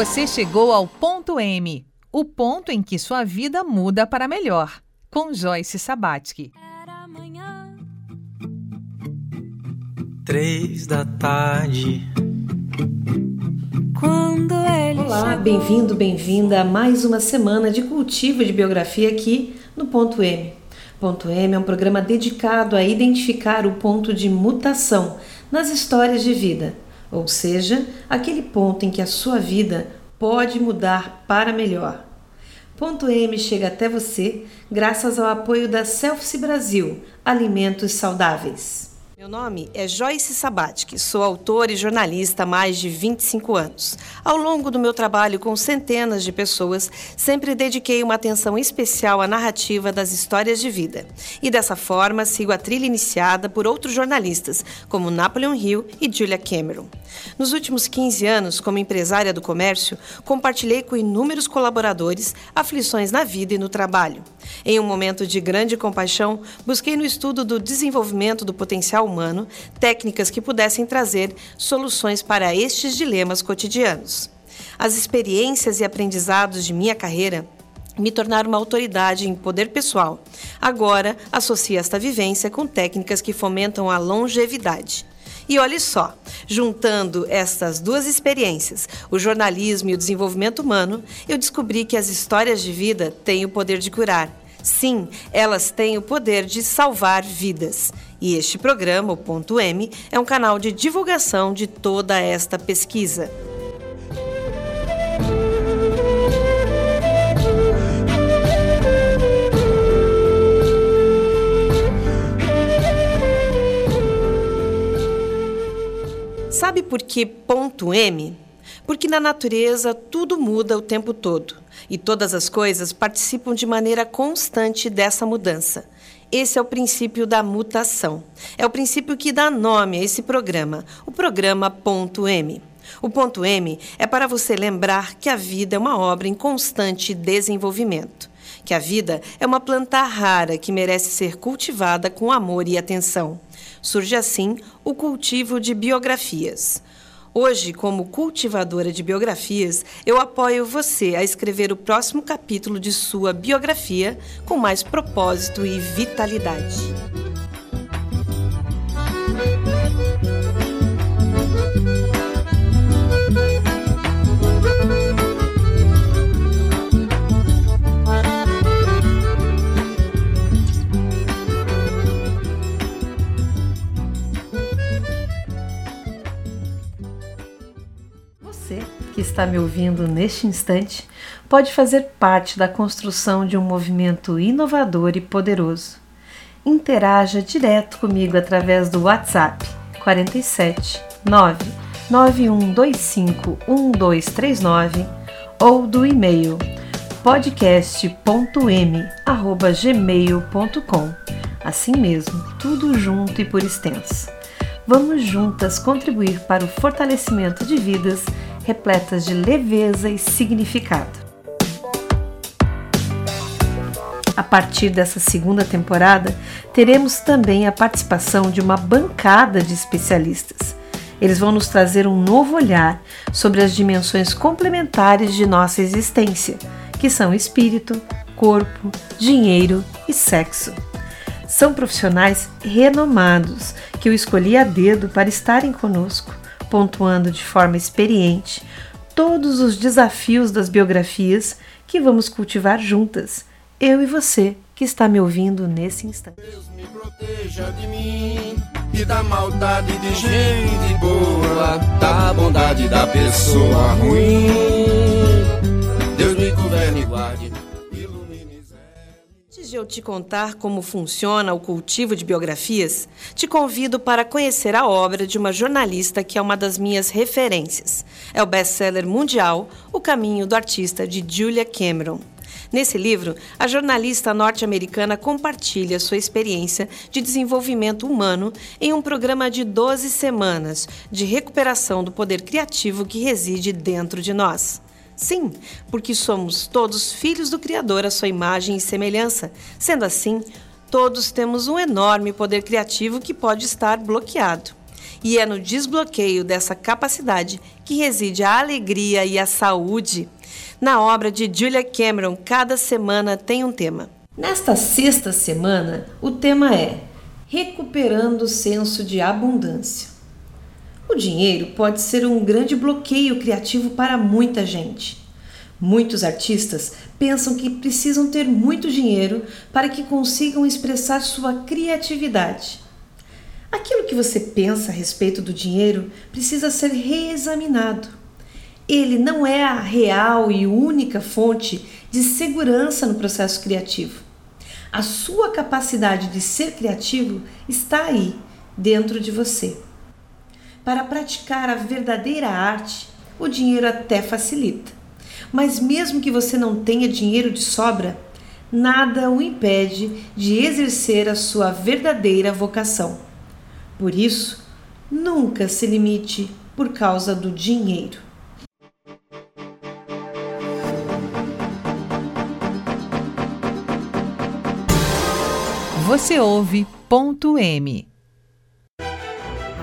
Você chegou ao ponto M, o ponto em que sua vida muda para melhor, com Joyce Sabatsky. Era amanhã. Três da tarde. Quando ele Olá, bem-vindo, bem-vinda a mais uma semana de cultivo de biografia aqui no Ponto M. Ponto M é um programa dedicado a identificar o ponto de mutação nas histórias de vida ou seja, aquele ponto em que a sua vida pode mudar para melhor. Ponto M chega até você graças ao apoio da Selfie Brasil, Alimentos Saudáveis. Meu nome é Joyce Sabatic, sou autora e jornalista há mais de 25 anos. Ao longo do meu trabalho com centenas de pessoas, sempre dediquei uma atenção especial à narrativa das histórias de vida. E dessa forma, sigo a trilha iniciada por outros jornalistas, como Napoleon Hill e Julia Cameron. Nos últimos 15 anos, como empresária do comércio, compartilhei com inúmeros colaboradores aflições na vida e no trabalho. Em um momento de grande compaixão, busquei no estudo do desenvolvimento do potencial humano técnicas que pudessem trazer soluções para estes dilemas cotidianos. As experiências e aprendizados de minha carreira me tornaram uma autoridade em poder pessoal. Agora, associo esta vivência com técnicas que fomentam a longevidade. E olhe só, juntando estas duas experiências, o jornalismo e o desenvolvimento humano, eu descobri que as histórias de vida têm o poder de curar. Sim, elas têm o poder de salvar vidas. E este programa, o Ponto M, é um canal de divulgação de toda esta pesquisa. Sabe por que ponto M? Porque na natureza tudo muda o tempo todo e todas as coisas participam de maneira constante dessa mudança. Esse é o princípio da mutação. É o princípio que dá nome a esse programa, o programa Ponto M. O ponto M é para você lembrar que a vida é uma obra em constante desenvolvimento, que a vida é uma planta rara que merece ser cultivada com amor e atenção. Surge assim o cultivo de biografias. Hoje, como cultivadora de biografias, eu apoio você a escrever o próximo capítulo de sua biografia com mais propósito e vitalidade. Está me ouvindo neste instante pode fazer parte da construção de um movimento inovador e poderoso. Interaja direto comigo através do WhatsApp 47 9 9125 1239 ou do e-mail podcast.m@gmail.com. Assim mesmo, tudo junto e por extenso. Vamos juntas contribuir para o fortalecimento de vidas repletas de leveza e significado. A partir dessa segunda temporada, teremos também a participação de uma bancada de especialistas. Eles vão nos trazer um novo olhar sobre as dimensões complementares de nossa existência, que são espírito, corpo, dinheiro e sexo. São profissionais renomados que eu escolhi a dedo para estarem conosco pontuando de forma experiente todos os desafios das biografias que vamos cultivar juntas, eu e você que está me ouvindo nesse instante. Deus me proteja de mim e da maldade de gente boa, da bondade da pessoa ruim. Deus me governe e guarde de eu te contar como funciona o cultivo de biografias, te convido para conhecer a obra de uma jornalista que é uma das minhas referências. É o best-seller mundial O Caminho do Artista, de Julia Cameron. Nesse livro, a jornalista norte-americana compartilha sua experiência de desenvolvimento humano em um programa de 12 semanas de recuperação do poder criativo que reside dentro de nós. Sim, porque somos todos filhos do Criador à sua imagem e semelhança. Sendo assim, todos temos um enorme poder criativo que pode estar bloqueado. E é no desbloqueio dessa capacidade que reside a alegria e a saúde. Na obra de Julia Cameron, cada semana tem um tema. Nesta sexta semana, o tema é Recuperando o senso de abundância. O dinheiro pode ser um grande bloqueio criativo para muita gente. Muitos artistas pensam que precisam ter muito dinheiro para que consigam expressar sua criatividade. Aquilo que você pensa a respeito do dinheiro precisa ser reexaminado. Ele não é a real e única fonte de segurança no processo criativo. A sua capacidade de ser criativo está aí, dentro de você. Para praticar a verdadeira arte, o dinheiro até facilita. Mas mesmo que você não tenha dinheiro de sobra, nada o impede de exercer a sua verdadeira vocação. Por isso, nunca se limite por causa do dinheiro. Você ouve ponto M.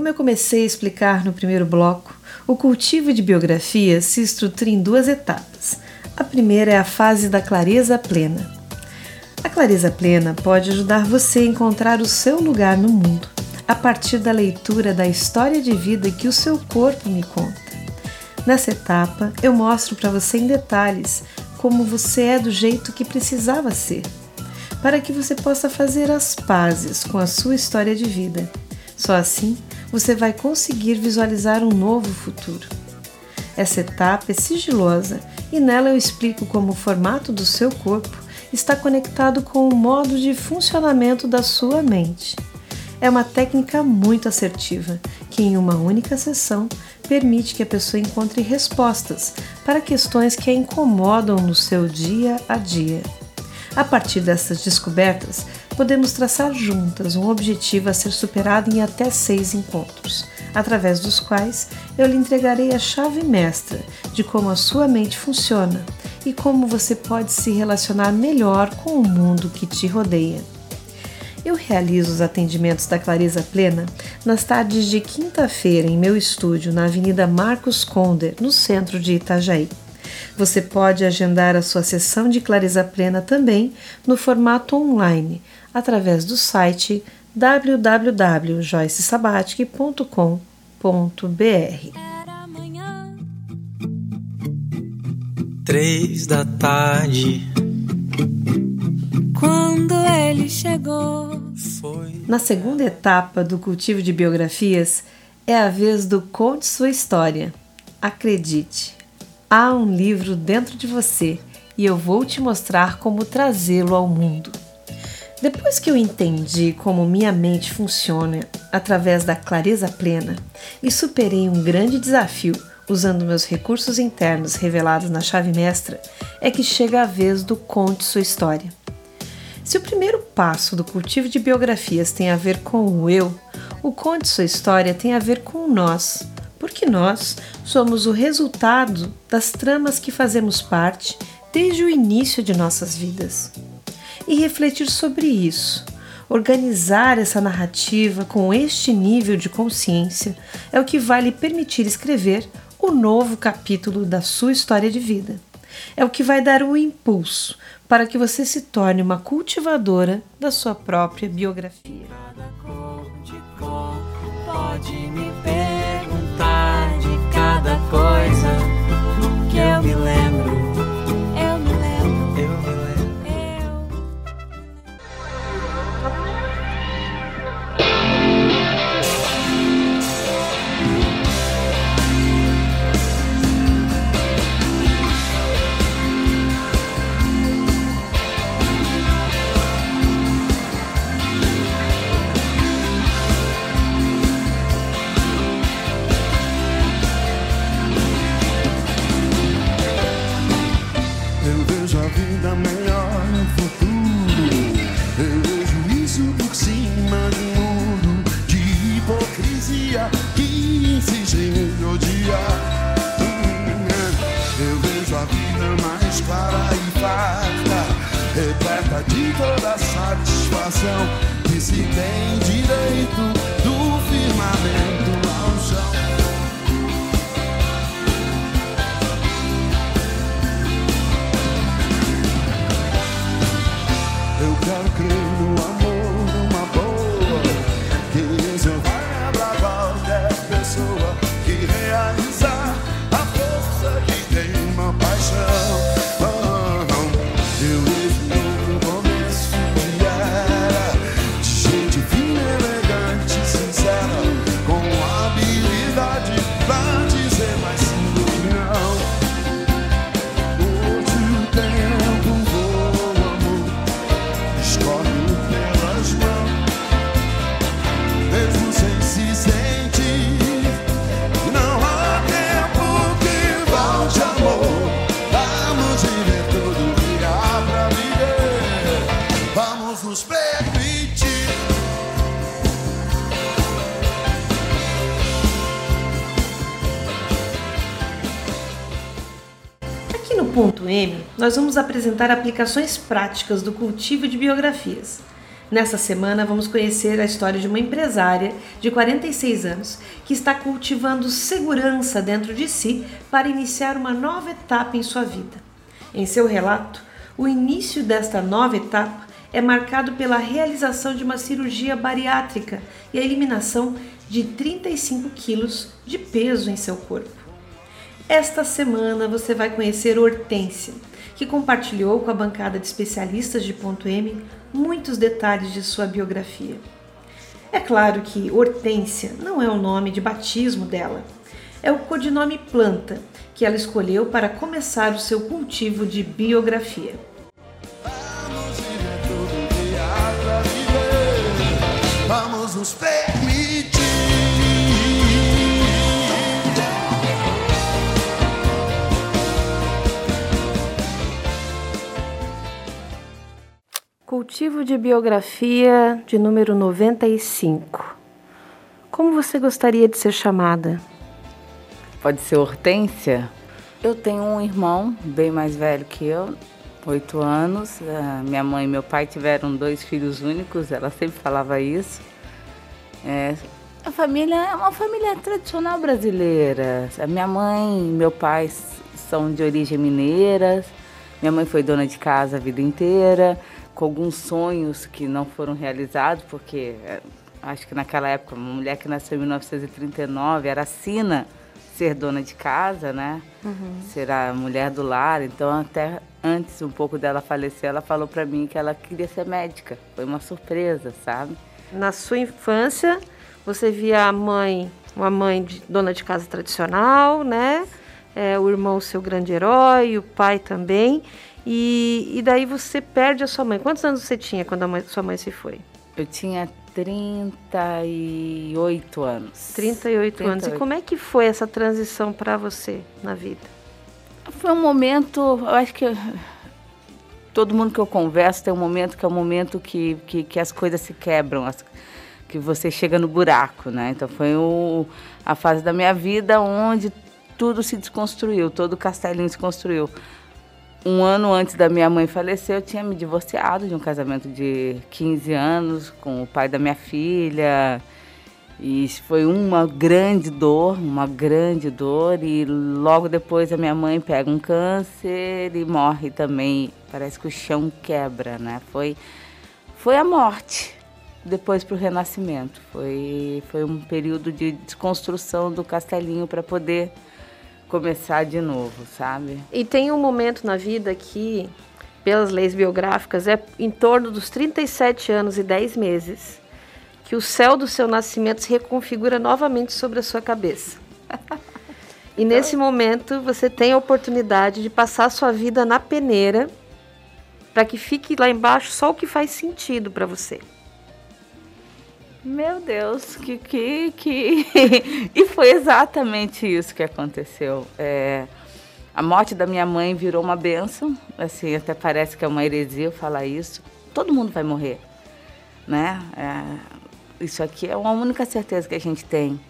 Como eu comecei a explicar no primeiro bloco, o cultivo de biografias se estrutura em duas etapas. A primeira é a fase da clareza plena. A clareza plena pode ajudar você a encontrar o seu lugar no mundo a partir da leitura da história de vida que o seu corpo me conta. Nessa etapa, eu mostro para você em detalhes como você é do jeito que precisava ser para que você possa fazer as pazes com a sua história de vida. Só assim você vai conseguir visualizar um novo futuro. Essa etapa é sigilosa e nela eu explico como o formato do seu corpo está conectado com o modo de funcionamento da sua mente. É uma técnica muito assertiva que, em uma única sessão, permite que a pessoa encontre respostas para questões que a incomodam no seu dia a dia. A partir dessas descobertas, podemos traçar juntas um objetivo a ser superado em até seis encontros, através dos quais eu lhe entregarei a chave mestra de como a sua mente funciona e como você pode se relacionar melhor com o mundo que te rodeia. Eu realizo os atendimentos da Clareza Plena nas tardes de quinta-feira em meu estúdio na Avenida Marcos Conder, no centro de Itajaí. Você pode agendar a sua sessão de clareza plena também no formato online, através do site www.joycesabatic.com.br. Três da tarde. Quando ele chegou. Foi. Na segunda etapa do cultivo de biografias, é a vez do Conte Sua História. Acredite! Há um livro dentro de você e eu vou te mostrar como trazê-lo ao mundo. Depois que eu entendi como minha mente funciona através da clareza plena e superei um grande desafio usando meus recursos internos revelados na chave mestra, é que chega a vez do conte sua história. Se o primeiro passo do cultivo de biografias tem a ver com o eu, o conte sua história tem a ver com nós, Porque nós somos o resultado das tramas que fazemos parte desde o início de nossas vidas. E refletir sobre isso, organizar essa narrativa com este nível de consciência, é o que vai lhe permitir escrever o novo capítulo da sua história de vida. É o que vai dar o impulso para que você se torne uma cultivadora da sua própria biografia. Vida melhor no futuro. Eu vejo isso por cima de um muro de hipocrisia que insiste em me odiar. Eu vejo a vida mais clara e farta, repleta de toda satisfação que se tem direito do firmamento ao chão. Nós vamos apresentar aplicações práticas do cultivo de biografias. Nessa semana, vamos conhecer a história de uma empresária de 46 anos que está cultivando segurança dentro de si para iniciar uma nova etapa em sua vida. Em seu relato, o início desta nova etapa é marcado pela realização de uma cirurgia bariátrica e a eliminação de 35 quilos de peso em seu corpo. Esta semana você vai conhecer Hortência, que compartilhou com a bancada de especialistas de Ponto M muitos detalhes de sua biografia. É claro que Hortência não é o nome de batismo dela, é o codinome planta que ela escolheu para começar o seu cultivo de biografia. Vamos viver que há pra viver. Vamos nos Cultivo de biografia de número 95. Como você gostaria de ser chamada? Pode ser Hortência. Eu tenho um irmão bem mais velho que eu, oito anos. Ah, minha mãe e meu pai tiveram dois filhos únicos, ela sempre falava isso. É, a família é uma família tradicional brasileira. A minha mãe e meu pai são de origem mineira. Minha mãe foi dona de casa a vida inteira, com alguns sonhos que não foram realizados, porque é, acho que naquela época, uma mulher que nasceu em 1939 era sina ser dona de casa, né? Ser a mulher do lar. Então, até antes um pouco dela falecer, ela falou para mim que ela queria ser médica. Foi uma surpresa, sabe? Na sua infância, você via a mãe, uma mãe de, dona de casa tradicional, né? É, o irmão seu grande herói, o pai também. E, e daí você perde a sua mãe. Quantos anos você tinha quando a mãe- sua mãe se foi? Eu tinha 38 anos. 38 anos. E 38. como é que foi essa transição para você na vida? Foi um momento, eu acho que todo mundo que eu converso tem um momento que é um momento que, que, que as coisas se quebram. As- que você chega no buraco, né? Então foi o, a fase da minha vida onde tudo se desconstruiu, todo o castelinho se construiu. Um ano antes da minha mãe falecer, eu tinha me divorciado de um casamento de 15 anos com o pai da minha filha. E foi uma grande dor, uma grande dor. E logo depois a minha mãe pega um câncer e morre também. Parece que o chão quebra, né? Foi, foi a morte depois para o renascimento. Foi, foi um período de desconstrução do castelinho para poder começar de novo, sabe? E tem um momento na vida que, pelas leis biográficas, é em torno dos 37 anos e 10 meses que o céu do seu nascimento se reconfigura novamente sobre a sua cabeça. E nesse momento você tem a oportunidade de passar a sua vida na peneira para que fique lá embaixo só o que faz sentido para você. Meu Deus, que que que e foi exatamente isso que aconteceu. É, a morte da minha mãe virou uma benção, assim até parece que é uma heresia falar isso. Todo mundo vai morrer, né? É, isso aqui é a única certeza que a gente tem.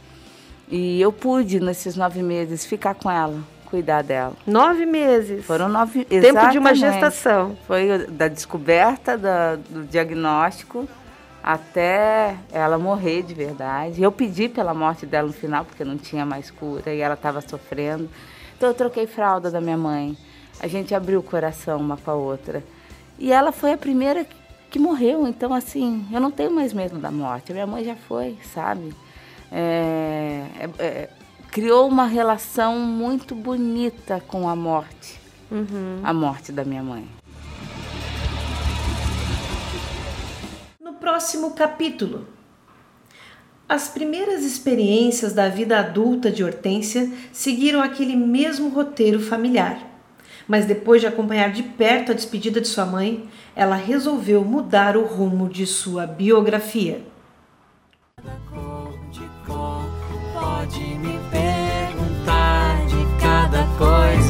E eu pude nesses nove meses ficar com ela, cuidar dela. Nove meses. Foram nove. Tempo exatamente. de uma gestação. Foi da descoberta da, do diagnóstico até ela morrer de verdade. Eu pedi pela morte dela no final, porque não tinha mais cura e ela estava sofrendo. Então eu troquei fralda da minha mãe. A gente abriu o coração uma com a outra. E ela foi a primeira que morreu. Então, assim, eu não tenho mais medo da morte. Minha mãe já foi, sabe? É, é, é, criou uma relação muito bonita com a morte. Uhum. A morte da minha mãe. Próximo capítulo. As primeiras experiências da vida adulta de Hortência seguiram aquele mesmo roteiro familiar. Mas depois de acompanhar de perto a despedida de sua mãe, ela resolveu mudar o rumo de sua biografia. Pode me perguntar de cada coisa